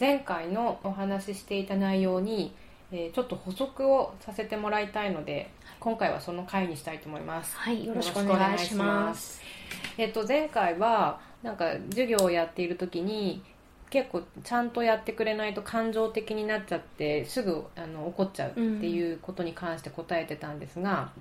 前回のお話ししていた内容に、えーちょっと補足をさせてもらいたいので今回はその回にしたいと思います。はいよろしくお願いします。えっと、前回はなんか授業をやっている時に結構ちゃんとやってくれないと感情的になっちゃってすぐあの怒っちゃうっていうことに関して答えてたんですが、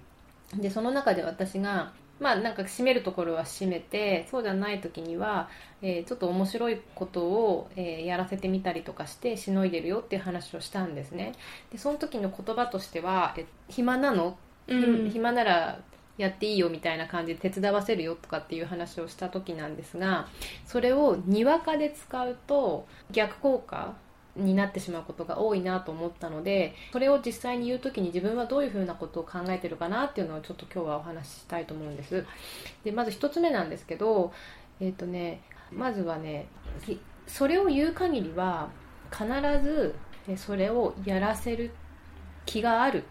でその中で私がまあなんか締めるところは締めてそうじゃない時には、えーちょっと面白いことを、えーやらせてみたりとかしてしのいでるよっていう話をしたんですね。でその時の言葉としては「え暇なの？うん。暇ならやっていいよみたいな感じで手伝わせるよとかっていう話をした時なんですがそれをにわかで使うと逆効果になってしまうことが多いなと思ったのでそれを実際に言う時に自分はどういうふうなことを考えてるかなっていうのをちょっと今日はお話ししたいと思うんです。でまず一つ目なんですけどえっ、とねまずはねそれを言う限りは必ずそれをやらせる気がある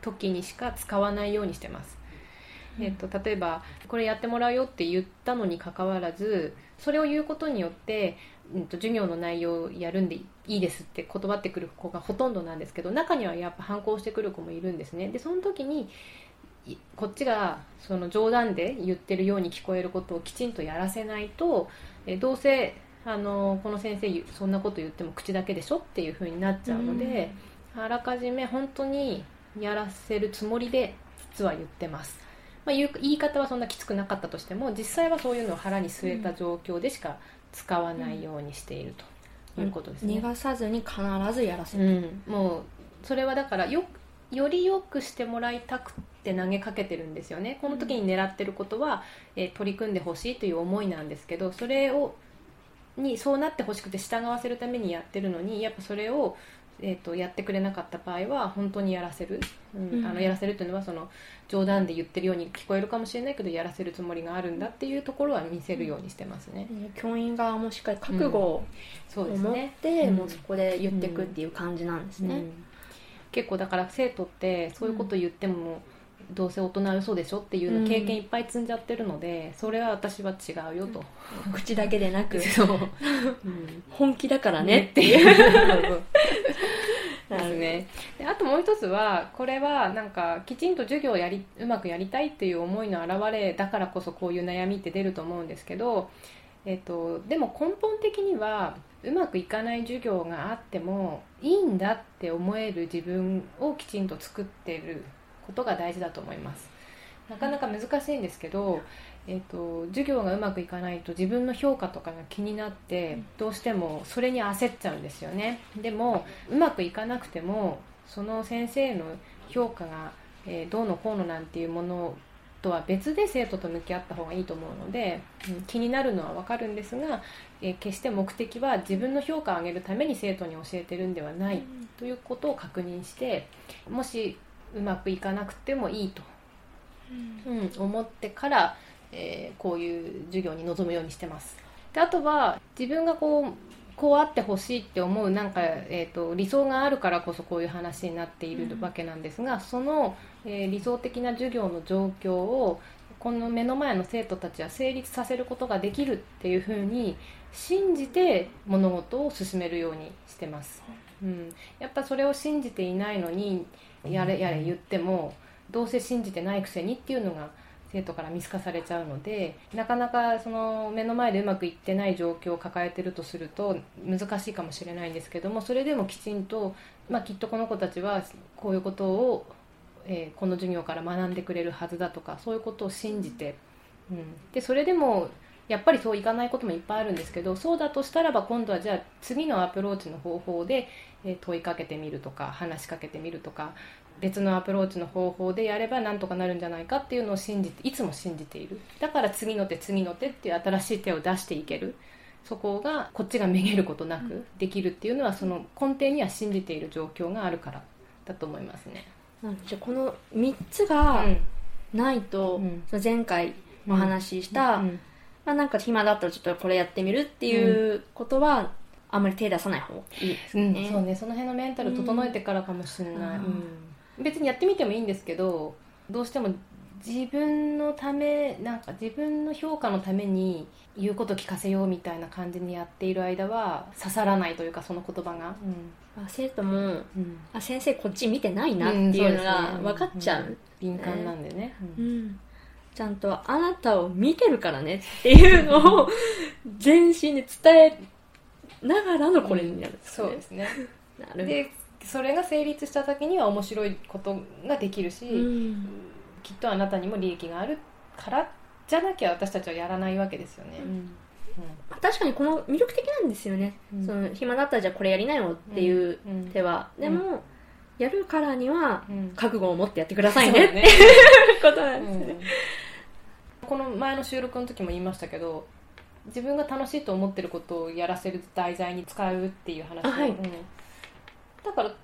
時にしか使わないようにしてます、えっと例えばこれやってもらうよって言ったのにかかわらずそれを言うことによって、うん、と授業の内容をやるんでいいですって断ってくる子がほとんどなんですけど中にはやっぱ反抗してくる子もいるんですね。でその時にいこっちがその冗談で言ってるように聞こえることをきちんとやらせないとえどうせあのこの先生そんなこと言っても口だけでしょっていう風になっちゃうので、あらかじめ本当にやらせるつもりで実は言ってます、まあ、言う言い方はそんなきつくなかったとしても実際はそういうのを腹に据えた状況でしか使わないようにしているということですね、逃がさずに必ずやらせる、うん、もうそれはだからよより良くしてもらいたくて投げかけてるんですよね。この時に狙ってることは、えー取り組んでほしいという思いなんですけどそれをにそうなってほしくて従わせるためにやってるのにやっぱそれを、えー、とやってくれなかった場合は本当にやらせる、うんうん。あのやらせるというのはその冗談で言ってるように聞こえるかもしれないけどやらせるつもりがあるんだっていうところは見せるようにしてますね、ね教員側もしっかり覚悟をそうです持っねて、うんもうそこで言っていくっていう感じなんですね、うん。結構だから生徒ってそういうこと言っても、どうせ大人は嘘でしょっていうの経験いっぱい積んじゃってるので、それは私は違うよと、口だけでなく。そう、うん本気だからね。ね。っていう。な るですね。であともう一つはこれはなんかきちんと授業をやりうまくやりたいっていう思いの表れだからこそこういう悩みって出ると思うんですけど、えっとでも根本的にはうまくいかない授業があってもいいんだって思える自分をきちんと作ってることが大事だと思います。なかなか難しいんですけど、えっと授業がうまくいかないと自分の評価とかが気になってどうしてもそれに焦っちゃうんですよね。でもうまくいかなくてもその先生の評価が、えーどうのこうのなんていうものとは別で生徒と向き合った方がいいと思うので、気になるのは分かるんですが、えー決して目的は自分の評価を上げるために生徒に教えてるんではないということを確認してもしうまくいかなくてもいいと、うん。思ってから、えーこういう授業に臨むようにしてます。であとは自分がこうこうあってほしいって思うなんか、えー、と理想があるからこそこういう話になっているわけなんですが、その、えー理想的な授業の状況をこの目の前の生徒たちは成立させることができるっていうふうに信じて物事を進めるようにしてます、うん、やっぱそれを信じていないのにやれやれ言ってもどうせ信じてないくせにっていうのが生徒から見透かされちゃうのでなかなかその目の前でうまくいってない状況を抱えてるとすると難しいかもしれないんですけどもそれでもきちんと、まあ、きっとこの子たちはこういうことを、えーこの授業から学んでくれるはずだとかそういうことを信じて、うん、でそれでもやっぱりそういかないこともいっぱいあるんですけどそうだとしたらば今度はじゃあ次のアプローチの方法で、え問いかけてみるとか話しかけてみるとか別のアプローチの方法でやればなんとかなるんじゃないかっていうのを信じていつも信じている。だから次の手次の手っていう新しい手を出していける。そこがこっちがめげることなくできるっていうのはその根底には信じている状況があるからだと思いますね。じゃあこの3つがないと、うん。前回お話しした、うん。まあ、なんか暇だったらちょっとこれやってみるっていうことは、あんまり手出さない方がいいですうん。ね、そうね。その辺のメンタル整えてからかもしれない、うん。うん別にやってみてもいいんですけどどうしても自分のためなんか自分の評価のために言うこと聞かせようみたいな感じにやっている間は刺さらないというかその言葉が、あ生徒もうん。あ先生こっち見てないなっていうのが分かっちゃう,、敏感なんでね、ううん。ん。ちゃんとあなたを見てるからねっていうのを全身で伝えながらのこれになるね、そうですね。なるそれが成立した時には面白いことができるし、うん。きっとあなたにも利益があるからじゃなきゃ私たちはやらないわけですよね、うん。確かにこの魅力的なんですよね、うん。その暇だったらじゃあこれやりなよっていううん。手は、うん。でも、やるからにはうん。覚悟を持ってやってくださいね。っていうことなんですね、この前の収録の時も言いましたけど自分が楽しいと思ってることをやらせる題材に使うっていう話はい。うんだから楽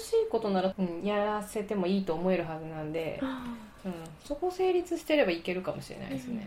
しいことなら、うんやらせてもいいと思えるはずなんで、うん、そこ成立してればいけるかもしれないですね、